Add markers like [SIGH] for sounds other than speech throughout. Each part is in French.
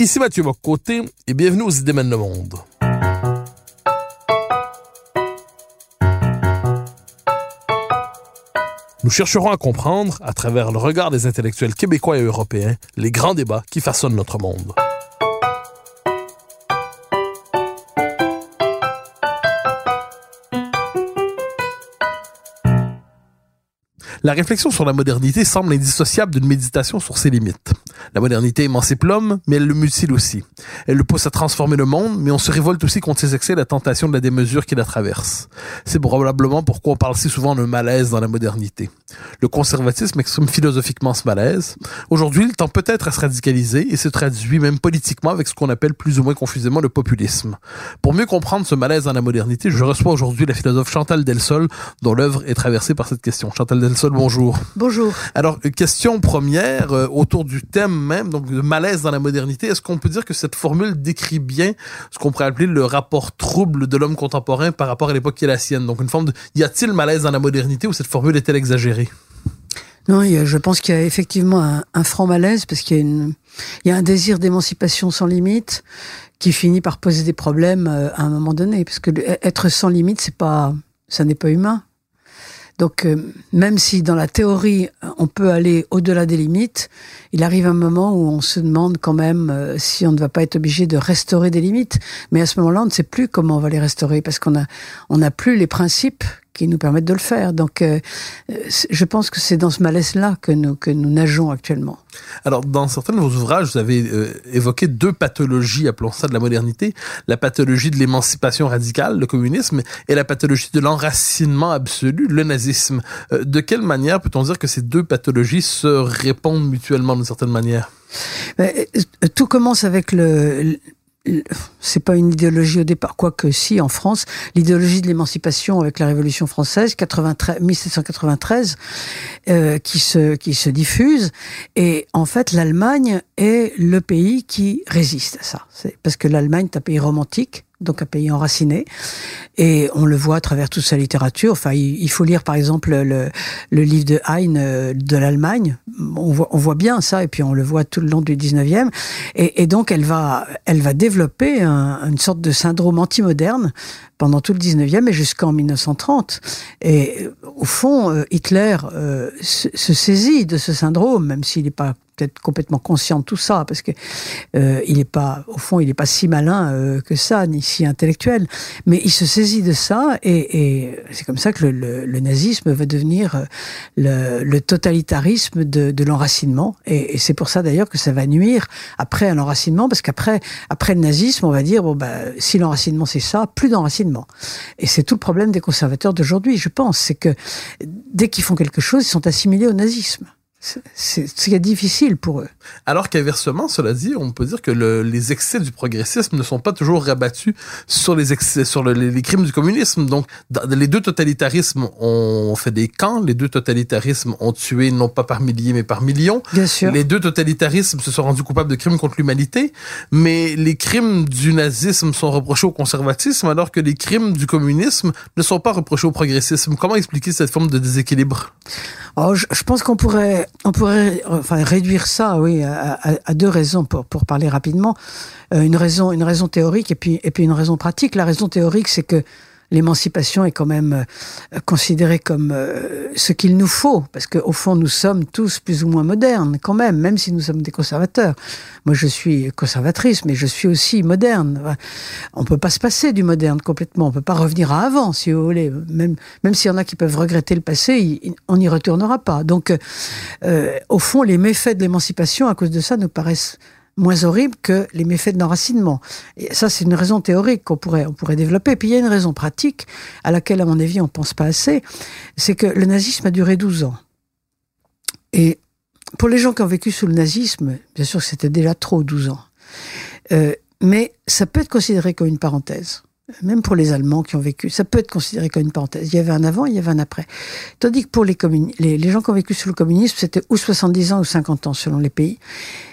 Ici Mathieu Bocoté et bienvenue aux Idées mènent le monde. Nous chercherons à comprendre, à travers le regard des intellectuels québécois et européens, les grands débats qui façonnent notre monde. La réflexion sur la modernité semble indissociable d'une méditation sur ses limites. La modernité émancipe l'homme, mais elle le mutile aussi. Elle le pousse à transformer le monde, mais on se révolte aussi contre ses excès et la tentation de la démesure qui la traverse. C'est probablement pourquoi on parle si souvent d'un malaise dans la modernité. Le conservatisme exprime philosophiquement ce malaise. Aujourd'hui, il tend peut-être à se radicaliser et se traduit même politiquement avec ce qu'on appelle plus ou moins confusément le populisme. Pour mieux comprendre ce malaise dans la modernité, je reçois aujourd'hui la philosophe Chantal Delsol, dont l'œuvre est traversée par cette question. Chantal Delsol, bonjour. Bonjour. Alors, question première, euh, autour du thème même, donc le malaise dans la modernité, est-ce qu'on peut dire que cette formule décrit bien ce qu'on pourrait appeler le rapport trouble de l'homme contemporain par rapport à l'époque qui est la sienne? Donc, une forme de, y a-t-il malaise dans la modernité ou cette formule est-elle exagérée? Non, je pense qu'il y a effectivement un, franc malaise parce qu'il y a, y a un désir d'émancipation sans limite qui finit par poser des problèmes euh, à un moment donné. Parce que être sans limite, c'est pas, ça n'est pas humain. Donc, euh, même si dans la théorie, euh, on peut aller au-delà des limites, il arrive un moment où on se demande quand même euh, si on ne va pas être obligé de restaurer des limites. Mais à ce moment-là, on ne sait plus comment on va les restaurer parce qu'on a, on n'a plus les principes qui nous permettent de le faire. Donc, euh, euh, je pense que c'est dans ce malaise-là que nous, que nous nageons actuellement. Alors, dans certains de vos ouvrages, vous avez euh, évoqué deux pathologies, appelons ça de la modernité. La pathologie de l'émancipation radicale, le communisme, et la pathologie de l'enracinement absolu, le nazisme. Euh, de quelle manière peut-on dire que ces deux pathologies se répondent mutuellement d'une certaine manière? Mais, euh, Tout commence avec le. C'est pas une idéologie au départ, quoique si en France, l'idéologie de l'émancipation avec la Révolution française, 93, 1793, euh, qui se qui se diffuse, et en fait l'Allemagne est le pays qui résiste à ça. C'est parce que l'Allemagne est un pays romantique, donc un pays enraciné, et on le voit à travers toute sa littérature. Enfin, il, faut lire par exemple le, livre de Heine euh, de l'Allemagne. On voit, bien ça, et puis on le voit tout le long du 19e. Et, donc, elle va, elle va développer un- une sorte de syndrome anti-moderne pendant tout le 19e et jusqu'en 1930. Et euh, au fond, euh, Hitler euh, se, saisit de ce syndrome, même s'il n'est pas peut-être complètement conscient de tout ça, parce que euh, il est pas, au fond, il n'est pas si malin que ça, ni si intellectuel. Mais il se saisit de ça, et, c'est comme ça que le, nazisme va devenir le, totalitarisme de, l'enracinement. Et, et c'est pour ça d'ailleurs que ça va nuire après à l'enracinement, parce qu'après, après le nazisme, on va dire bon bah si l'enracinement c'est ça, plus d'enracinement. Et c'est tout le problème des conservateurs d'aujourd'hui, je pense, c'est que dès qu'ils font quelque chose, ils sont assimilés au nazisme. C'est- ce qui est difficile pour eux. Alors qu'inversement, cela dit, on peut dire que le- les excès du progressisme ne sont pas toujours rabattus sur les excès, sur le- les, les crimes du communisme. Donc, dans- les deux totalitarismes ont fait des camps, les deux totalitarismes ont tué non pas par milliers mais par millions. Bien sûr. Les deux totalitarismes se sont rendus coupables de crimes contre l'humanité, mais les crimes du nazisme sont reprochés au conservatisme, alors que les crimes du communisme ne sont pas reprochés au progressisme. Comment expliquer cette forme de déséquilibre? Oh, je, je pense qu'on pourrait, on pourrait, enfin, réduire ça, oui, à, deux raisons pour pour parler rapidement. Euh, une raison, une raison théorique et puis et puis une raison pratique. La raison théorique, c'est que l'émancipation est quand même euh, considérée comme euh, ce qu'il nous faut, parce qu'au fond, nous sommes tous plus ou moins modernes, quand même, même si nous sommes des conservateurs. Moi, je suis conservatrice, mais je suis aussi moderne. On peut pas se passer du moderne complètement. On peut pas revenir à avant, si vous voulez. Même, même s'il y en a qui peuvent regretter le passé, on n'y retournera pas. Donc, euh, au fond, les méfaits de l'émancipation, à cause de ça, nous paraissent moins horribles que les méfaits de l'enracinement. Et ça, c'est une raison théorique qu'on pourrait, on pourrait développer. Puis il y a une raison pratique à laquelle, à mon avis, on pense pas assez. C'est que le nazisme a duré 12 ans. Et pour les gens qui ont vécu sous le nazisme, bien sûr, c'était déjà trop 12 ans. Euh, mais ça peut être considéré comme une parenthèse. Même pour les Allemands qui ont vécu, ça peut être considéré comme une parenthèse. Il y avait un avant, il y avait un après. Tandis que pour les, les, gens qui ont vécu sous le communisme, c'était ou 70 ans ou 50 ans selon les pays.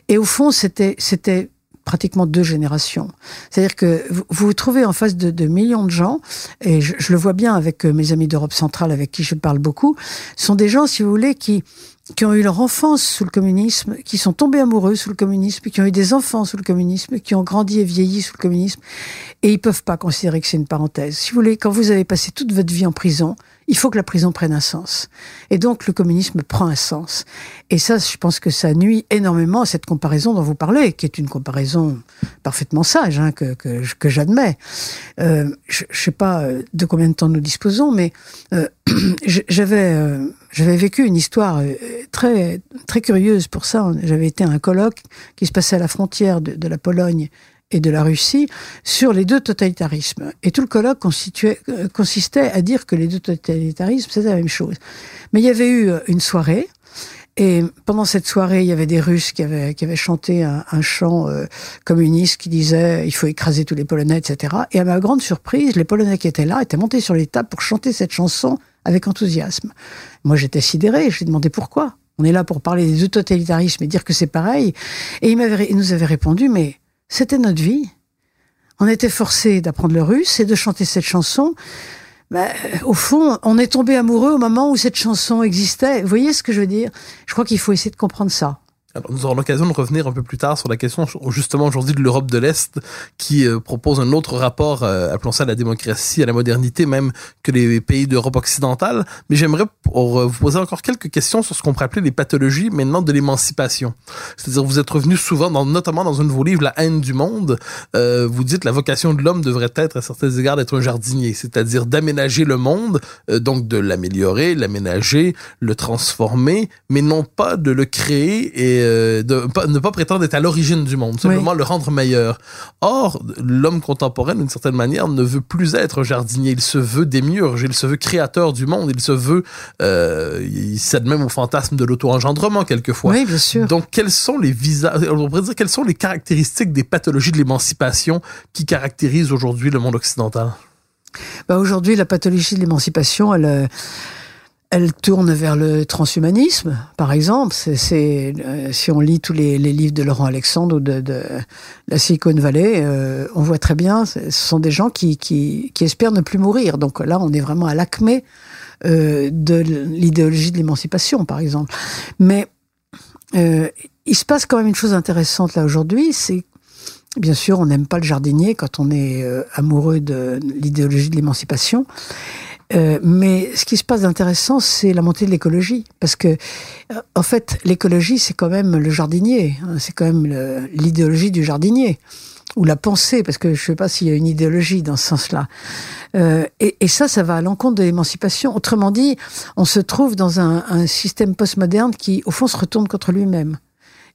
Et au fond, c'était c'était pratiquement deux générations. C'est-à-dire que vous vous trouvez en face de, millions de gens, et je, je, le vois bien avec euh, mes amis d'Europe centrale avec qui je parle beaucoup, sont des gens, si vous voulez, qui qui ont eu leur enfance sous le communisme, qui sont tombés amoureux sous le communisme, qui ont eu des enfants sous le communisme, qui ont grandi et vieilli sous le communisme, et ils peuvent pas considérer que c'est une parenthèse. Si vous voulez, quand vous avez passé toute votre vie en prison, il faut que la prison prenne un sens. Et donc le communisme prend un sens. Et ça, je pense que ça nuit énormément à cette comparaison dont vous parlez, qui est une comparaison parfaitement sage, hein, que, que, que j'admets. Euh, je ne sais pas euh, de combien de temps nous disposons, mais euh, [CLEARS THROAT] j'avais euh, j'avais vécu une histoire euh, très très curieuse pour ça. J'avais été à un colloque qui se passait à la frontière de, de la Pologne et de la Russie sur les deux totalitarismes. Et tout le colloque euh, consistait à dire que les deux totalitarismes, c'était la même chose. Mais il y avait eu euh, une soirée, et pendant cette soirée, il y avait des Russes qui avaient, chanté un, un chant euh, communiste qui disait il faut écraser tous les Polonais, etc. Et à ma grande surprise, les Polonais qui étaient là étaient montés sur les tables pour chanter cette chanson avec enthousiasme. Moi, j'étais sidéré. Je lui ai demandé pourquoi. On est là pour parler des deux totalitarismes et dire que c'est pareil. Et il, il nous avait répondu mais c'était notre vie. On était forcé d'apprendre le russe et de chanter cette chanson. Ben, au fond, on est tombé amoureux au moment où cette chanson existait. Vous voyez ce que je veux dire? Je crois qu'il faut essayer de comprendre ça. Alors, nous aurons l'occasion de revenir un peu plus tard sur la question justement aujourd'hui de l'Europe de l'Est qui euh, propose un autre rapport, euh, appelons ça la démocratie, à la modernité même que les pays d'Europe occidentale. Mais j'aimerais euh, vous poser encore quelques questions sur ce qu'on pourrait appeler les pathologies maintenant de l'émancipation. C'est-à-dire vous êtes revenu souvent, dans, notamment dans un de vos livres, La haine du monde, euh, vous dites la vocation de l'homme devrait être à certains égards d'être un jardinier, c'est-à-dire d'aménager le monde, donc de l'améliorer, l'aménager, le transformer, mais non pas de le créer et euh, de pas, ne pas prétendre être à l'origine du monde, simplement oui. le rendre meilleur. Or, l'homme contemporain, d'une certaine manière, ne veut plus être jardinier. Il se veut démiurge, il se veut créateur du monde, il se veut, euh, il cède même au fantasme de l'auto-engendrement quelquefois. Oui, bien sûr. Donc, quels sont les visages, on pourrait dire, quelles sont les caractéristiques des pathologies de l'émancipation qui caractérisent aujourd'hui le monde occidental? Bah aujourd'hui, la pathologie de l'émancipation, elle, euh, elle tourne vers le transhumanisme, par exemple. C'est, euh, si on lit tous les, les, livres de Laurent Alexandre ou de, de la Silicon Valley, euh, on voit très bien, ce sont des gens qui, qui, qui, espèrent ne plus mourir. Donc là, on est vraiment à l'acmé euh, de l'idéologie de l'émancipation, par exemple. Mais euh, il se passe quand même une chose intéressante là aujourd'hui, c'est Bien sûr, on n'aime pas le jardinier quand on est euh, amoureux de l'idéologie de l'émancipation. Euh, mais ce qui se passe d'intéressant, c'est la montée de l'écologie. Parce que, euh, en fait, l'écologie, c'est quand même le jardinier. Hein, c'est quand même l'idéologie du jardinier. Ou la pensée, parce que je ne sais pas s'il y a une idéologie dans ce sens-là. Euh, et, et, ça, ça va à l'encontre de l'émancipation. Autrement dit, on se trouve dans un, un système postmoderne qui, au fond, se retourne contre lui-même.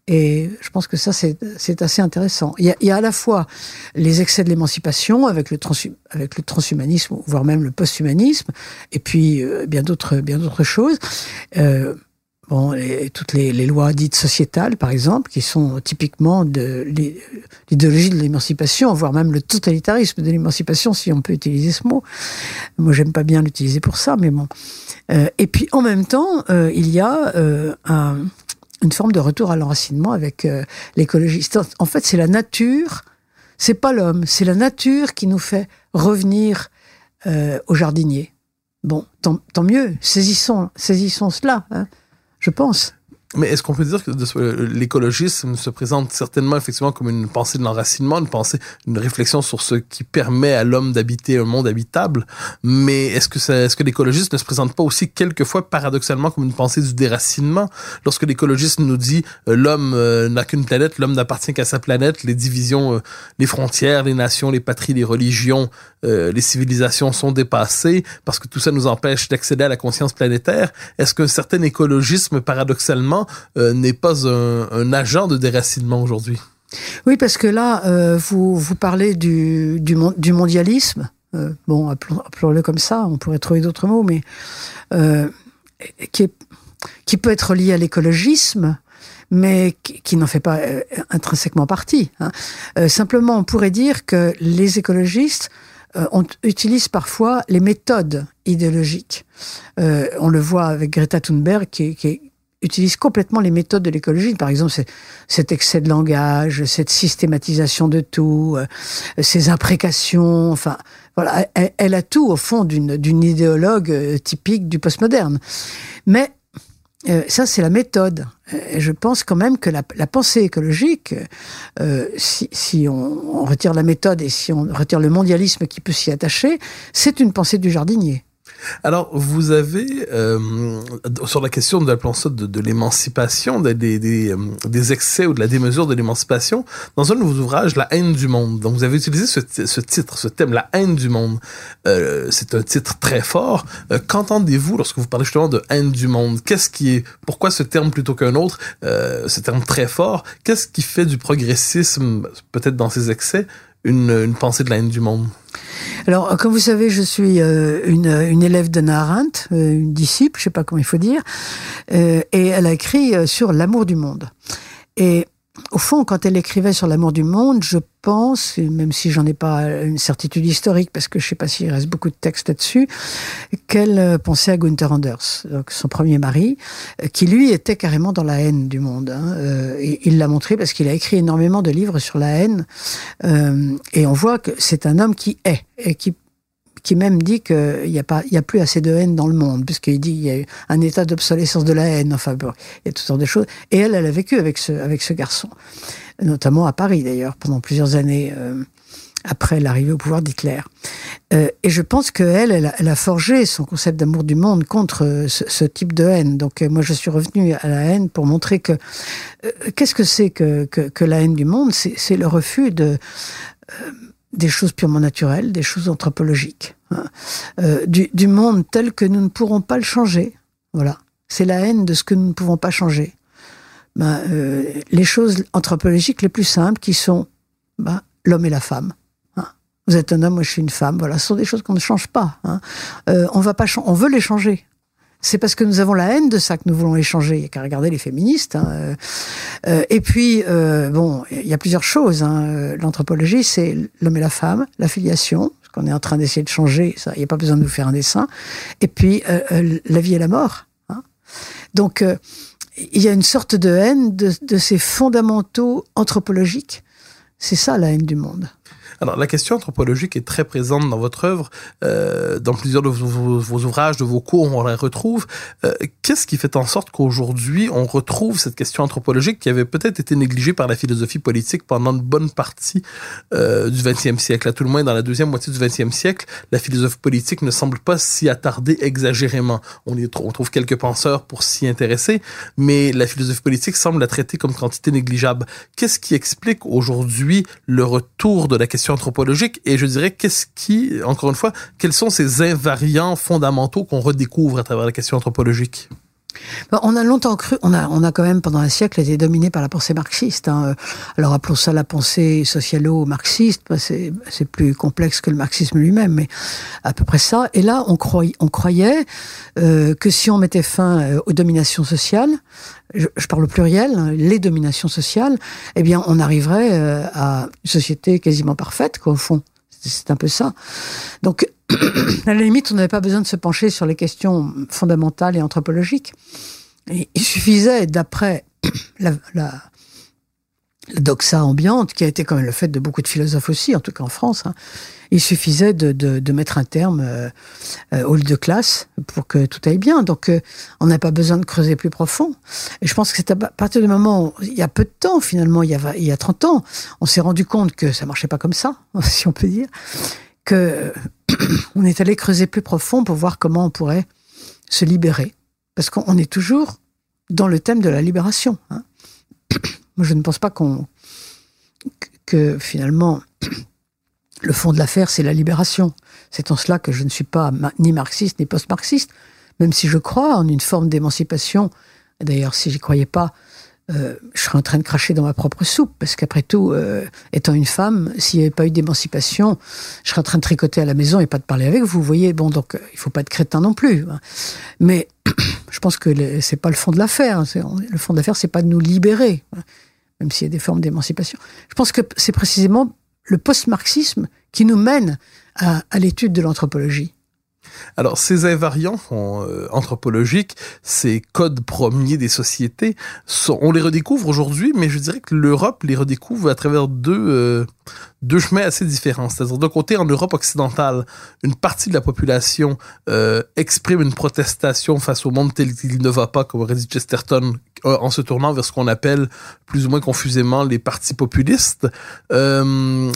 Et je pense que ça, c'est assez intéressant. Il y, a, à la fois les excès de l'émancipation avec le, transhumanisme, voire même le posthumanisme, et puis euh, bien d'autres choses. Euh, bon, toutes les, lois dites sociétales, par exemple, qui sont typiquement de l'idéologie de l'émancipation, voire même le totalitarisme de l'émancipation, si on peut utiliser ce mot. Moi, j'aime pas bien l'utiliser pour ça, mais bon. Euh, et puis, en même temps, il y a un une forme de retour à l'enracinement avec euh, l'écologie. En fait, c'est la nature, c'est pas l'homme, c'est la nature qui nous fait revenir euh, au jardinier. Bon, tant, mieux, saisissons, saisissons cela, hein, je pense. Mais est-ce qu'on peut dire que l'écologisme se présente certainement effectivement comme une pensée de l'enracinement, une pensée, une réflexion sur ce qui permet à l'homme d'habiter un monde habitable? Mais est-ce que est-ce que l'écologisme ne se présente pas aussi quelquefois paradoxalement comme une pensée du déracinement? Lorsque l'écologiste nous dit euh, l'homme euh, n'a qu'une planète, l'homme n'appartient qu'à sa planète, les divisions, euh, les frontières, les nations, les patries, les religions, les civilisations sont dépassées parce que tout ça nous empêche d'accéder à la conscience planétaire. Est-ce qu'un certain écologisme paradoxalement euh, n'est pas un, agent de déracinement aujourd'hui Oui, parce que là, euh, vous, vous parlez du, du, mon- du mondialisme. Euh, bon, appelons- appelons-le comme ça, on pourrait trouver d'autres mots, mais qui, peut être lié à l'écologisme, mais qui, n'en fait pas intrinsèquement partie. hein. Simplement, on pourrait dire que les écologistes euh, on utilise parfois les méthodes idéologiques. On le voit avec Greta Thunberg qui, qui utilise complètement les méthodes de l'écologie. Par exemple, cet excès de langage, cette systématisation de tout, euh, ces imprécations. Enfin, voilà, elle, a tout au fond d'une idéologue euh, typique du postmoderne. Mais euh, ça, c'est la méthode. Et je pense quand même que la, pensée écologique, si, si on retire la méthode et si on retire le mondialisme qui peut s'y attacher, c'est une pensée du jardinier. Alors, vous avez, euh, sur la question de, ça, de, de l'émancipation, des, euh, des excès ou de la démesure de l'émancipation, dans un de vos ouvrages, La haine du monde. Donc, vous avez utilisé ce, ce titre, ce thème, La haine du monde. Euh, c'est un titre très fort. Euh, Qu'entendez-vous lorsque vous parlez justement de haine du monde? Qu'est-ce qui est, pourquoi ce terme plutôt qu'un autre, euh, ce terme très fort? Qu'est-ce qui fait du progressisme, peut-être dans ses excès, une, une pensée de la haine du monde? Alors, comme vous savez, je suis euh, une, une élève d'Anna Arendt, euh, une disciple, je sais pas comment il faut dire, euh, et elle a écrit sur l'amour du monde. Et au fond, quand elle écrivait sur l'amour du monde, je pense, même si j'en ai pas une certitude historique, parce que je sais pas s'il reste beaucoup de textes là-dessus, qu'elle euh, pensait à Gunther Anders, donc son premier mari, euh, qui lui était carrément dans la haine du monde. hein. Euh, et il l'a montré parce qu'il a écrit énormément de livres sur la haine, et on voit que c'est un homme qui est et qui qui même dit qu'il n'y a pas, y a plus assez de haine dans le monde, puisqu'il dit qu'il y a eu un état d'obsolescence de la haine. Enfin, bon, il y a toutes sortes de choses. Et elle, elle a vécu avec ce, avec ce garçon, notamment à Paris d'ailleurs, pendant plusieurs années euh, après l'arrivée au pouvoir d'Hitler. Euh, et je pense qu'elle, elle, elle a forgé son concept d'amour du monde contre euh, ce, type de haine. Donc euh, moi, je suis revenue à la haine pour montrer que euh, qu'est-ce que c'est que, que, que la haine du monde? C'est le refus de des choses purement naturelles, des choses anthropologiques, hein. Euh, du, monde tel que nous ne pourrons pas le changer. Voilà, c'est la haine de ce que nous ne pouvons pas changer. Ben, euh, les choses anthropologiques les plus simples qui sont ben, l'homme et la femme. hein. Vous êtes un homme, moi je suis une femme. Voilà, ce sont des choses qu'on ne change pas. hein. Euh, on va pas, on veut les changer. C'est parce que nous avons la haine de ça que nous voulons les changer. Il n'y a qu'à regarder les féministes. hein. Euh, euh, et puis, euh, bon, il y a plusieurs choses. hein. Euh, L'anthropologie, c'est l'homme et la femme, la filiation, ce qu'on est en train d'essayer de changer. Il n'y a pas besoin de nous faire un dessin. Et puis, euh, euh, la vie et la mort. hein. Donc, il y a une sorte de haine de, de ces fondamentaux anthropologiques. C'est ça la haine du monde. Alors, la question anthropologique est très présente dans votre œuvre, euh, dans plusieurs de vos, ouvrages, de vos cours, on la retrouve. Euh, Qu'est-ce qui fait en sorte qu'aujourd'hui, on retrouve cette question anthropologique qui avait peut-être été négligée par la philosophie politique pendant une bonne partie euh, du 20e siècle? À tout le moins, dans la deuxième moitié du 20e siècle, la philosophie politique ne semble pas s'y attarder exagérément. On, y trou- on trouve quelques penseurs pour s'y intéresser, mais la philosophie politique semble la traiter comme quantité négligeable. Qu'est-ce qui explique aujourd'hui le retour de la question anthropologique et je dirais qu'est-ce qui, encore une fois, quels sont ces invariants fondamentaux qu'on redécouvre à travers la question anthropologique? Bon, On a longtemps cru, on a, on a quand même pendant un siècle été dominé par la pensée marxiste. hein. Alors appelons ça la pensée socialo-marxiste, bah, c'est c'est plus complexe que le marxisme lui-même, mais à peu près ça. Et là, on croyait, on euh, que si on mettait fin euh, aux dominations sociales, je, je parle au pluriel, hein, les dominations sociales, eh bien, on arriverait euh, à une société quasiment parfaite, quoi, au fond. C'est- un peu ça. Donc, [CLEARS THROAT] à la limite, on n'avait pas besoin de se pencher sur les questions fondamentales et anthropologiques. Il suffisait, d'après [CLEARS THROAT] la, doxa ambiante, qui a été quand même le fait de beaucoup de philosophes aussi, en tout cas en France, hein, il suffisait de, de, de mettre un terme euh, euh, au lieu de classe pour que tout aille bien. Donc, euh, on n'a pas besoin de creuser plus profond. Et je pense que c'est à partir du moment où, il y a peu de temps, finalement, il y a, il y a 30 ans, on s'est rendu compte que ça marchait pas comme ça, [LAUGHS] si on peut dire, que [CLEARS THROAT] on est allé creuser plus profond pour voir comment on pourrait se libérer. Parce qu'on est toujours dans le thème de la libération. hein. Moi, je ne pense pas qu'on que finalement [CLEARS THROAT] le fond de l'affaire, c'est la libération. C'est en cela que je ne suis pas ni marxiste ni post-marxiste, même si je crois en une forme d'émancipation. D'ailleurs, si j'y croyais pas, euh, je serais en train de cracher dans ma propre soupe, parce qu'après tout, euh, étant une femme, s'il n'y avait pas eu d'émancipation, je serais en train de tricoter à la maison et pas de parler avec vous. Vous voyez, bon, donc il faut pas être crétin non plus. hein. Mais [CLEARS THROAT] je pense que c'est pas le fond de l'affaire. hein. Le fond de l'affaire, c'est pas de nous libérer, hein, même s'il y a des formes d'émancipation. Je pense que c'est précisément le post-marxisme qui nous mène à, à l'étude de l'anthropologie. Alors, ces invariants euh, anthropologiques, ces codes premiers des sociétés, sont- on les redécouvre aujourd'hui, mais je dirais que l'Europe les redécouvre à travers deux, euh, deux chemins assez différents. C'est-à-dire, d'un côté, en Europe occidentale, une partie de la population euh, exprime une protestation face au monde tel qu'il ne va pas, comme aurait dit Chesterton, euh, en se tournant vers ce qu'on appelle plus ou moins confusément les partis populistes. Euh,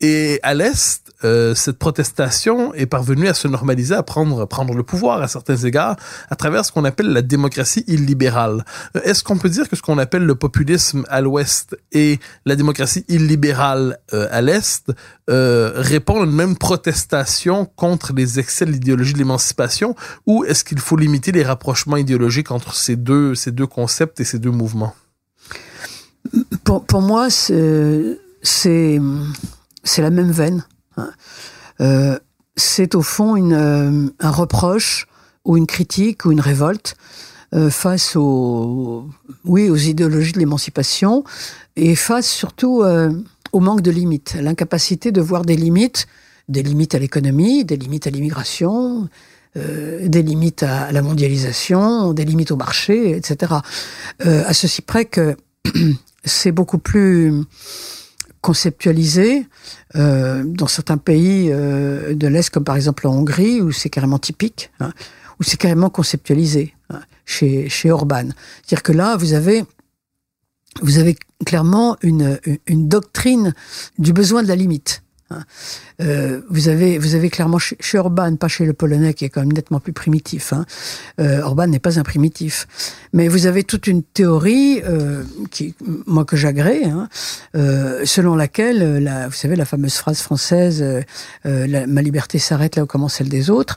et à l'Est, euh, cette protestation est parvenue à se normaliser, à prendre, le pouvoir à certains égards, à travers ce qu'on appelle la démocratie illibérale. Euh, Est-ce qu'on peut dire que ce qu'on appelle le populisme à l'Ouest et la démocratie illibérale euh, à l'Est euh, répondent à une même protestation contre les excès de l'idéologie de l'émancipation, ou est-ce qu'il faut limiter les rapprochements idéologiques entre ces deux, concepts et ces deux mouvements? Pour, moi, c'est la même veine. Euh, c'est au fond euh, un reproche ou une critique ou une révolte euh, face aux, oui, aux idéologies de l'émancipation et face surtout au manque de limites, l'incapacité de voir des limites, des limites à l'économie, des limites à l'immigration, des limites à, la mondialisation, des limites au marché, etc. À ceci près que [CLEARS THROAT] c'est beaucoup plus conceptualisé euh, dans certains pays euh, de l'Est, comme par exemple en Hongrie, où c'est carrément typique, hein, où c'est carrément conceptualisé hein, chez, Orban. C'est-à-dire que là, vous avez, clairement une doctrine du besoin de la limite. Hein. Euh, vous avez, vous avez clairement chez, chez Orban, pas chez le Polonais qui est quand même nettement plus primitif. Hein. Euh, Orban n'est pas un primitif, mais vous avez toute une théorie euh, qui, moi que j'agrée, hein, euh, selon laquelle, euh, la, vous savez, la fameuse phrase française euh, la- "Ma liberté s'arrête là où commence celle des autres",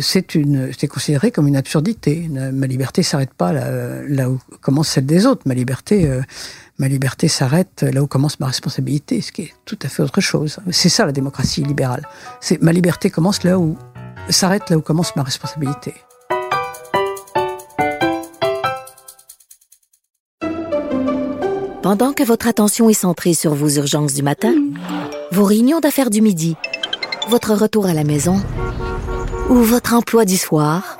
c'est une, c'est considéré comme une absurdité. Ma liberté s'arrête pas là, là où commence celle des autres. Ma liberté, ma liberté s'arrête là où commence ma responsabilité, ce qui est tout à fait autre chose. C'est ça la démocratie libérale. C'est ma liberté commence là où s'arrête là où commence ma responsabilité. Pendant que votre attention est centrée sur vos urgences du matin, vos réunions d'affaires du midi, votre retour à la maison ou votre emploi du soir,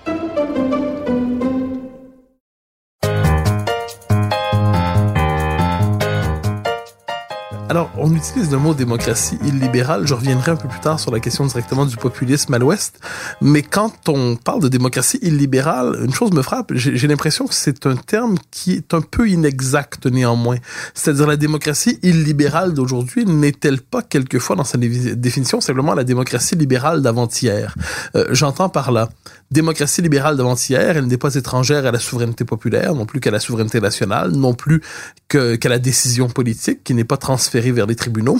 Alors, on utilise le mot démocratie illibérale. Je reviendrai un peu plus tard sur la question directement du populisme à l'Ouest. Mais quand on parle de démocratie illibérale, une chose me frappe. J'ai l'impression que c'est un terme qui est un peu inexact néanmoins. C'est-à-dire la démocratie illibérale d'aujourd'hui n'est-elle pas quelquefois dans sa dé- définition simplement la démocratie libérale d'avant-hier? Euh, J'entends par là, démocratie libérale d'avant-hier, elle n'est pas étrangère à la souveraineté populaire, non plus qu'à la souveraineté nationale, non plus qu'à la décision politique, qui n'est pas transférée vers les tribunaux.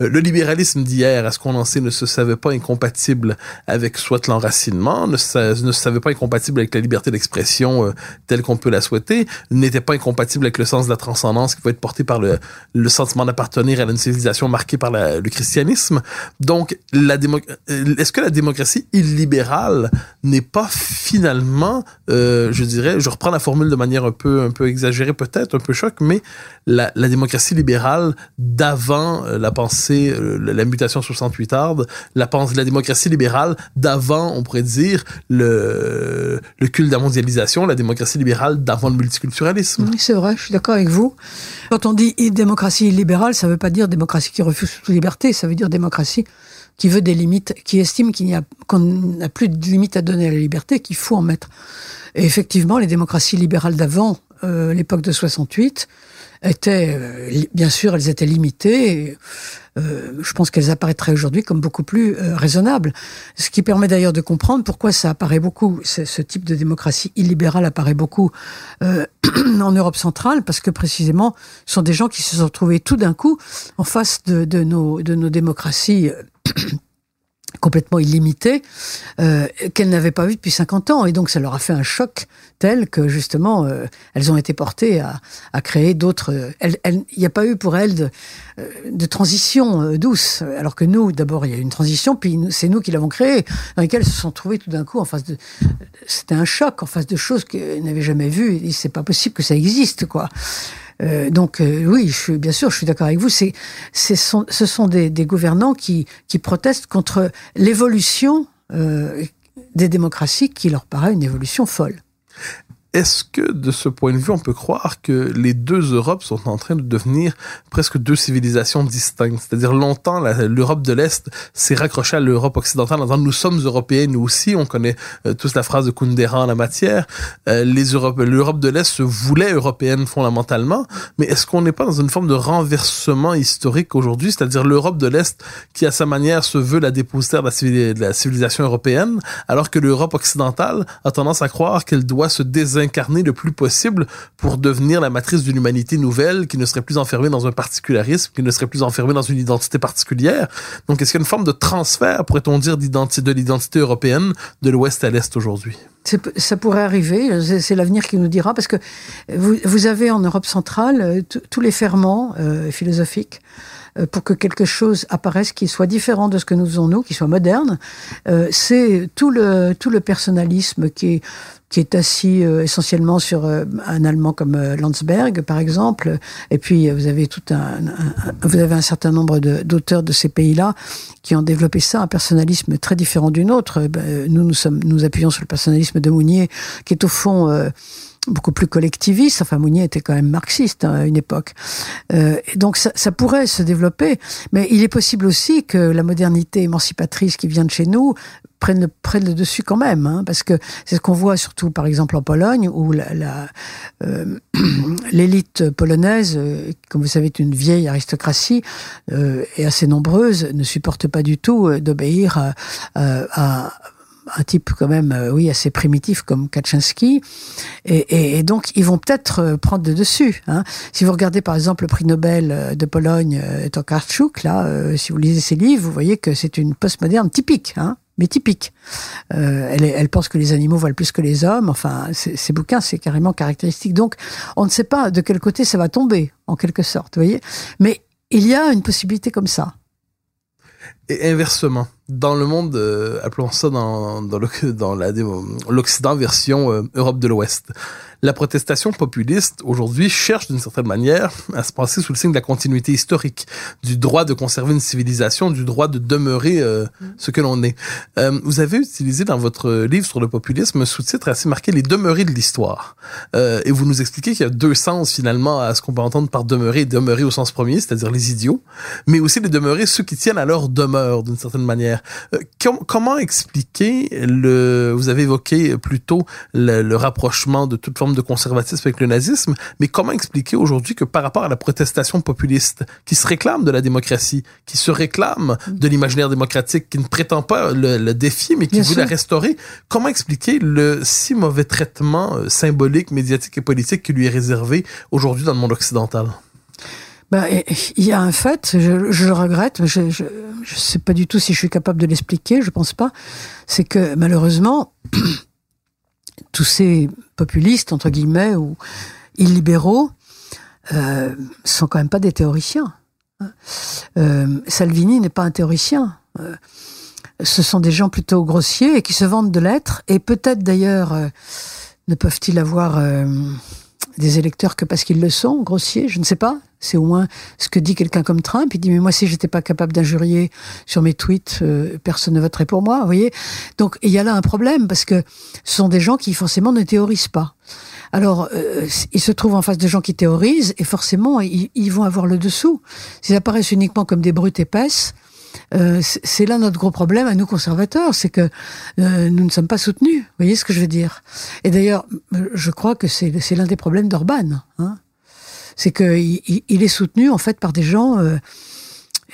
Euh, le libéralisme d'hier, à ce qu'on en sait, ne se savait pas incompatible avec soit l'enracinement, ne, ne se savait pas incompatible avec la liberté d'expression euh, telle qu'on peut la souhaiter, n'était pas incompatible avec le sens de la transcendance qui va être porté par le, le sentiment d'appartenir à une civilisation marquée par le christianisme. Donc, euh, est-ce que la démocratie illibérale n'est pas finalement, euh, je dirais, je reprends la formule de manière un peu, un peu exagérée peut-être, un peu choc, mais la, la démocratie libérale d'avant euh, la pensée, euh, la, mutation 68 arde, la, pensée, la démocratie libérale d'avant, on pourrait dire, le, le culte de la mondialisation, la démocratie libérale d'avant le multiculturalisme. Oui, c'est vrai, je suis d'accord avec vous. Quand on dit démocratie libérale, ça ne veut pas dire démocratie qui refuse toute liberté, ça veut dire démocratie qui veut des limites, qui estime qu'on n'a plus de limites à donner à la liberté, qu'il faut en mettre. Et effectivement, les démocraties libérales d'avant, euh, l'époque de 68 étaient, euh, bien sûr, elles étaient limitées. euh, je pense qu'elles apparaîtraient aujourd'hui comme beaucoup plus euh, raisonnables. Ce qui permet d'ailleurs de comprendre pourquoi ça apparaît beaucoup, ce, type de démocratie illibérale apparaît beaucoup euh, [CLEARS THROAT] en Europe centrale, parce que précisément, ce sont des gens qui se sont trouvés tout d'un coup en face de, de, nos, de nos démocraties euh, [CLEARS THROAT] complètement illimitées, euh, qu'elles n'avaient pas vues depuis 50 ans. Et donc, ça leur a fait un choc tel que, justement, euh, elles ont été portées à, à créer d'autres... euh, Il n'y a pas eu pour elles de, euh, de transition euh, douce. Alors que nous, d'abord, il y a eu une transition, puis c'est nous qui l'avons créée, dans lesquelles elles se sont trouvées tout d'un coup en face de... C'était un choc en face de choses qu'elles n'avaient jamais vues. Et c'est pas possible que ça existe, quoi. Euh, donc euh, oui, je suis, bien sûr, je suis d'accord avec vous. C'est, ce sont des, gouvernants qui, qui protestent contre l'évolution euh, des démocraties qui leur paraît une évolution folle. Est-ce que, de ce point de vue, on peut croire que les deux Europes sont en train de devenir presque deux civilisations distinctes? C'est-à-dire, longtemps, l'Europe de l'Est s'est raccrochée à l'Europe occidentale en disant, nous sommes européens, nous aussi. On connaît euh, tous la phrase de Kundera en la matière. Euh, l'Europe de l'Est se voulait européenne fondamentalement. Mais est-ce qu'on n'est pas dans une forme de renversement historique aujourd'hui? C'est-à-dire, l'Europe de l'Est, qui à sa manière se veut la dépositaire de la, civilisation européenne, alors que l'Europe occidentale a tendance à croire qu'elle doit se désincarner le plus possible pour devenir la matrice d'une humanité nouvelle qui ne serait plus enfermée dans un particularisme, qui ne serait plus enfermée dans une identité particulière. Donc, est-ce qu'il y a une forme de transfert, pourrait-on dire, de l'identité européenne de l'Ouest à l'Est aujourd'hui? Ça pourrait arriver, c'est l'avenir qui nous dira, parce que vous, avez en Europe centrale euh, tous les ferments euh, philosophiques euh, pour que quelque chose apparaisse qui soit différent de ce que nous faisons nous, qui soit moderne. C'est tout le tout le personnalisme qui est qui est assis euh, essentiellement sur euh, un Allemand comme euh, Landsberg, par exemple. Et puis euh, vous avez tout un, un- vous avez un certain nombre de- d'auteurs de, ces pays-là qui ont développé ça, un personnalisme très différent du nôtre. Euh, ben, nous, nous sommes, nous appuyons sur le personnalisme de Mounier, qui est au fond beaucoup plus collectiviste. Enfin, Mounier était quand même marxiste hein, à une époque. Euh, donc, ça, ça pourrait se développer, mais il est possible aussi que la modernité émancipatrice qui vient de chez nous prenne le, prenne le dessus quand même, hein, parce que c'est ce qu'on voit surtout, par exemple, en Pologne, où euh, [CLEARS THROAT] l'élite polonaise, euh, comme vous savez, est une vieille aristocratie euh, et assez nombreuse, ne supporte pas du tout euh, d'obéir à, à, à un type quand même, euh, oui, assez primitif comme Kaczynski. Et, donc, ils vont peut-être euh, prendre le dessus. Hein. Si vous regardez par exemple le prix Nobel euh, de Pologne, Tokarczuk, là, si vous lisez ses livres, vous voyez que c'est une postmoderne typique. Hein mais typique. Elle, pense que les animaux valent plus que les hommes. Enfin, ces bouquins, c'est carrément caractéristique. Donc, on ne sait pas de quel côté ça va tomber, en quelque sorte, vous voyez. Mais il y a une possibilité comme ça. Et inversement, dans le monde, euh, appelons ça dans, dans l'Oc- [LAUGHS] dans la l'Occident version euh, Europe de l'Ouest, la protestation populiste aujourd'hui cherche d'une certaine manière à se passer sous le signe de la continuité historique, du droit de conserver une civilisation, du droit de demeurer euh, ce que l'on est. Euh, vous avez utilisé dans votre livre sur le populisme un sous-titre assez marqué Les demeurés de l'histoire. Euh, et vous nous expliquez qu'il y a deux sens finalement à ce qu'on peut entendre par demeurer, demeurer au sens premier, c'est-à-dire les idiots, mais aussi les demeurer ceux qui tiennent à leur demeure d'une certaine manière. Euh, com- comment expliquer le, vous avez évoqué plus tôt le, le rapprochement de toute forme de conservatisme avec le nazisme, mais comment expliquer aujourd'hui que par rapport à la protestation populiste qui se réclame de la démocratie, qui se réclame de l'imaginaire démocratique, qui ne prétend pas le, le défier, mais qui Bien veut sûr. la restaurer, comment expliquer le si mauvais traitement euh, symbolique, médiatique et politique qui lui est réservé aujourd'hui dans le monde occidental? Et- il y a un fait, je, je le regrette, je ne sais pas du tout si je suis capable de l'expliquer, je pense pas, c'est que malheureusement, [CLEARS THROAT] tous ces populistes, entre guillemets, ou illibéraux, euh, sont quand même pas des théoriciens. hein. Euh, Salvini n'est pas un théoricien. Euh, ce sont des gens plutôt grossiers et qui se vantent de l'être, et peut-être d'ailleurs euh, ne peuvent-ils avoir des électeurs que parce qu'ils le sont, grossiers, je ne sais pas. C'est au moins ce que dit quelqu'un comme Trump. Il dit mais moi si j'étais pas capable d'injurier sur mes tweets, euh, personne ne voterait pour moi. Vous voyez. Donc il y a là un problème parce que ce sont des gens qui forcément ne théorisent pas. Alors euh, ils se trouvent en face de gens qui théorisent et forcément ils, ils vont avoir le dessous. S'ils apparaissent uniquement comme des brutes épaisses, euh, c'est là notre gros problème à nous conservateurs, c'est que euh, nous ne sommes pas soutenus. Vous voyez ce que je veux dire? Et d'ailleurs, euh, je crois que c'est l'un des problèmes d'Orban. Hein c'est qu'il il, il est soutenu en fait par des gens euh,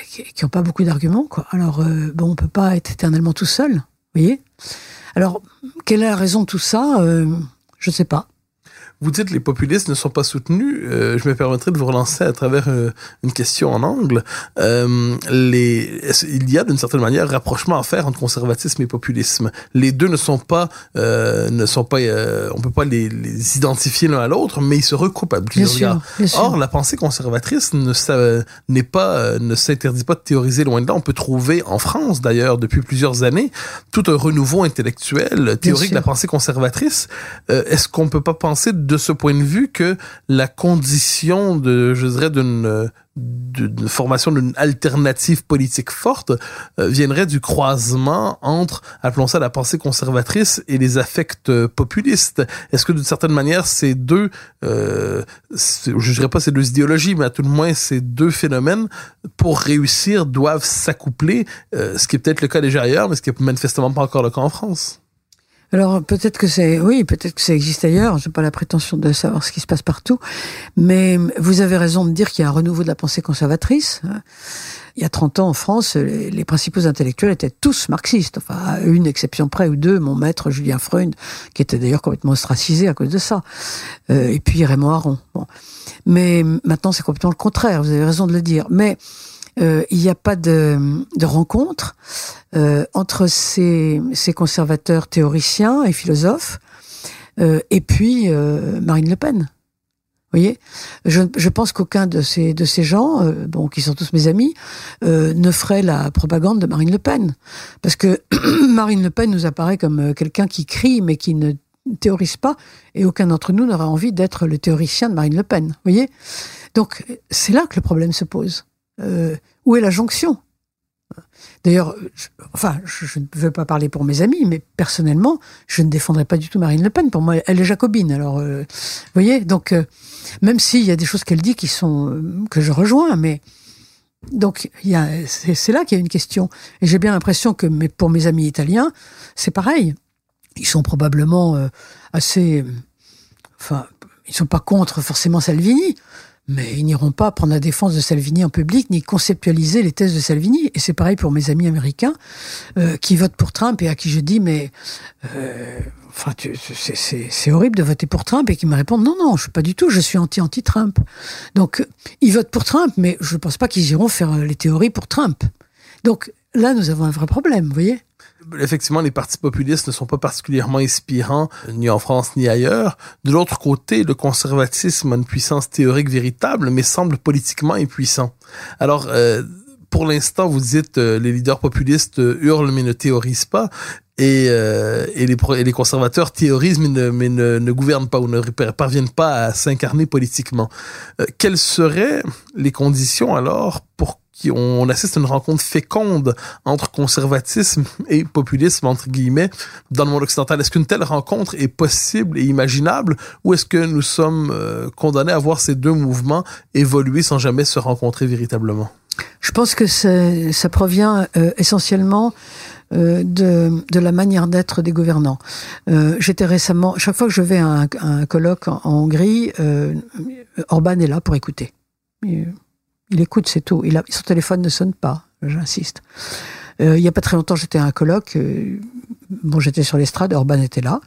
qui n'ont pas beaucoup d'arguments. Quoi. Alors euh, bon, on peut pas être éternellement tout seul. Vous voyez? Alors quelle est la raison de tout ça? Euh, Je ne sais pas. Vous dites les populistes ne sont pas soutenus. Euh, je me permettrai de vous relancer à travers euh, une question en angle. Euh, les, il y a d'une certaine manière rapprochement à faire entre conservatisme et populisme? Les deux ne sont pas, euh, ne sont pas, euh, on peut pas les, les identifier l'un à l'autre, mais ils se recoupent à Bien plusieurs sûr, égards. bien sûr. Or, la pensée conservatrice ne n'est pas, ne s'interdit pas de théoriser loin de là. On peut trouver en France, d'ailleurs, depuis plusieurs années, tout un renouveau intellectuel théorique de la pensée conservatrice. Euh, Est-ce qu'on peut pas penser de ce point de vue que la condition de, je dirais, d'une euh, d'une formation d'une alternative politique forte euh, viendrait du croisement entre, appelons ça la pensée conservatrice et les affects euh, populistes. Est-ce que d'une certaine manière ces deux, euh, je dirais pas ces deux idéologies, mais à tout le moins ces deux phénomènes, pour réussir, doivent s'accoupler, ce qui est peut-être le cas déjà ailleurs, mais ce qui est manifestement pas encore le cas en France? Alors peut-être que c'est, oui, peut-être que ça existe ailleurs. J'ai pas la prétention de savoir ce qui se passe partout, mais vous avez raison de dire qu'il y a un renouveau de la pensée conservatrice. Il y a 30 ans en France, les, principaux intellectuels étaient tous marxistes. Enfin, à une exception près ou deux, mon maître Julien Freund, qui était d'ailleurs complètement ostracisé à cause de ça, Euh, et puis Raymond Aron. Bon. Mais maintenant, c'est complètement le contraire. Vous avez raison de le dire. Mais euh, il n'y a pas de, rencontre euh, entre ces, conservateurs théoriciens et philosophes euh, et puis euh, Marine Le Pen. Vous voyez, je, pense qu'aucun de ces gens, bon, qui sont tous mes amis, ne ferait la propagande de Marine Le Pen, parce que [CLEARS THROAT] Marine Le Pen nous apparaît comme quelqu'un qui crie mais qui ne théorise pas, et aucun d'entre nous n'aurait envie d'être le théoricien de Marine Le Pen. Vous voyez, donc c'est là que le problème se pose. Euh, où est la jonction? D'ailleurs, enfin, je, je ne veux pas parler pour mes amis, mais personnellement, je ne défendrai pas du tout Marine Le Pen. Pour moi, elle est jacobine. Alors, euh, vous voyez, donc euh, même s'il y a des choses qu'elle dit qui sont euh, que je rejoins, mais donc c'est là qu'il y a une question. Et j'ai bien l'impression que mais pour mes amis italiens, c'est pareil. Ils sont probablement euh, assez, enfin, ils sont pas contre forcément Salvini, mais ils n'iront pas prendre la défense de Salvini en public ni conceptualiser les thèses de Salvini. Et c'est pareil pour mes amis américains euh, qui votent pour Trump et à qui je dis mais euh, enfin c'est- horrible de voter pour Trump et qui me répondent non non je suis pas du tout je suis anti anti Trump. Donc euh, ils votent pour Trump mais je pense pas qu'ils iront faire euh, les théories pour Trump. Donc là nous avons un vrai problème, vous voyez. Effectivement, les partis populistes ne sont pas particulièrement inspirants, ni en France ni ailleurs. De l'autre côté, le conservatisme a une puissance théorique véritable, mais semble politiquement impuissant. Alors, euh, pour l'instant, vous dites euh, les leaders populistes euh, hurlent mais ne théorisent pas. Et, euh, et, les, et les conservateurs théorisent mais ne, mais ne, ne gouvernent pas ou ne parviennent pas à s'incarner politiquement. Euh, quelles seraient les conditions alors pour qu'on assiste à une rencontre féconde entre conservatisme et populisme, entre guillemets, dans le monde occidental. Est-ce qu'une telle rencontre est possible et imaginable ou est-ce que nous sommes euh, condamnés à voir ces deux mouvements évoluer sans jamais se rencontrer véritablement? Je pense que ça provient euh, essentiellement euh, de, la manière d'être des gouvernants. J'étais récemment, chaque fois que je vais à un, colloque en, Hongrie, Orban est là pour écouter. Il écoute, c'est tout. Il son téléphone ne sonne pas, j'insiste. Euh, il y a pas très longtemps, j'étais à un colloque. euh, bon, j'étais sur l'estrade, Orban était là.